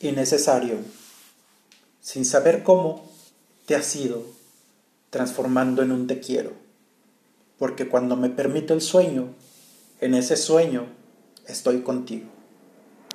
y necesario, sin saber cómo, te has ido transformando en un te quiero, porque cuando me permito el sueño, en ese sueño estoy contigo.